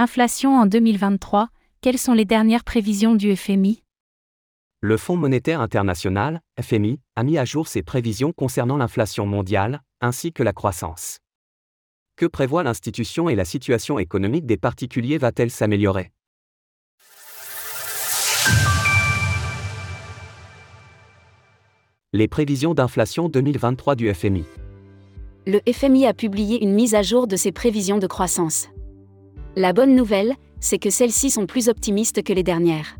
Inflation en 2023, quelles sont les dernières prévisions du FMI Le Fonds monétaire international, FMI, a mis à jour ses prévisions concernant l'inflation mondiale, ainsi que la croissance. Que prévoit l'institution et la situation économique des particuliers va-t-elle s'améliorer? Les prévisions d'inflation 2023 du FMI. Le FMI a publié une mise à jour de ses prévisions de croissance. La bonne nouvelle, c'est que celles-ci sont plus optimistes que les dernières.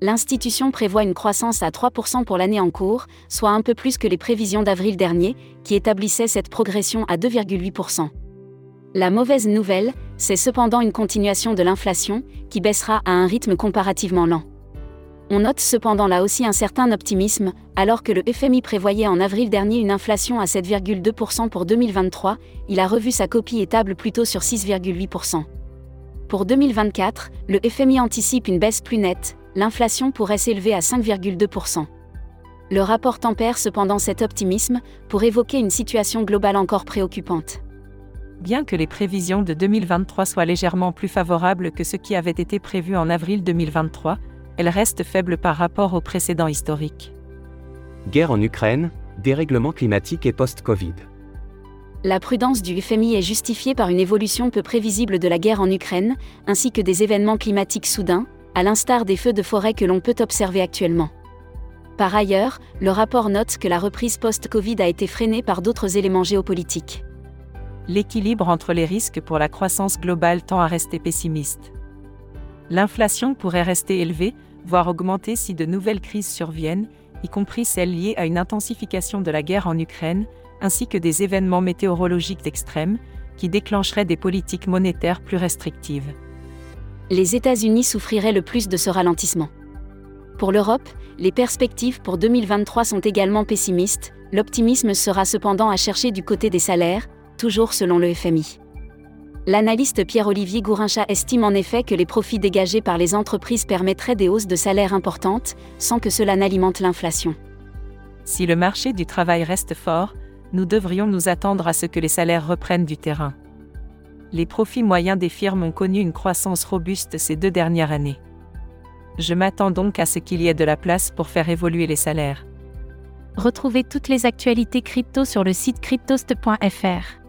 L'institution prévoit une croissance à 3% pour l'année en cours, soit un peu plus que les prévisions d'avril dernier, qui établissaient cette progression à 2,8%. La mauvaise nouvelle, c'est cependant une continuation de l'inflation, qui baissera à un rythme comparativement lent. On note cependant là aussi un certain optimisme, alors que le FMI prévoyait en avril dernier une inflation à 7,2% pour 2023, il a revu sa copie et table plutôt sur 6,8%. Pour 2024, le FMI anticipe une baisse plus nette, l'inflation pourrait s'élever à 5,2%. Le rapport tempère cependant cet optimisme pour évoquer une situation globale encore préoccupante. Bien que les prévisions de 2023 soient légèrement plus favorables que ce qui avait été prévu en avril 2023, elles restent faibles par rapport aux précédents historiques. Guerre en Ukraine, dérèglement climatique et post-Covid. La prudence du FMI est justifiée par une évolution peu prévisible de la guerre en Ukraine, ainsi que des événements climatiques soudains, à l'instar des feux de forêt que l'on peut observer actuellement. Par ailleurs, le rapport note que la reprise post-Covid a été freinée par d'autres éléments géopolitiques. L'équilibre entre les risques pour la croissance globale tend à rester pessimiste. L'inflation pourrait rester élevée, voire augmenter si de nouvelles crises surviennent, y compris celles liées à une intensification de la guerre en Ukraine, ainsi que des événements météorologiques extrêmes, qui déclencheraient des politiques monétaires plus restrictives. Les États-Unis souffriraient le plus de ce ralentissement. Pour l'Europe, les perspectives pour 2023 sont également pessimistes, l'optimisme sera cependant à chercher du côté des salaires, toujours selon le FMI. L'analyste Pierre-Olivier Gourincha estime en effet que les profits dégagés par les entreprises permettraient des hausses de salaires importantes, sans que cela n'alimente l'inflation. Si le marché du travail reste fort, nous devrions nous attendre à ce que les salaires reprennent du terrain. Les profits moyens des firmes ont connu une croissance robuste ces deux dernières années. Je m'attends donc à ce qu'il y ait de la place pour faire évoluer les salaires. Retrouvez toutes les actualités crypto sur le site cryptost.fr.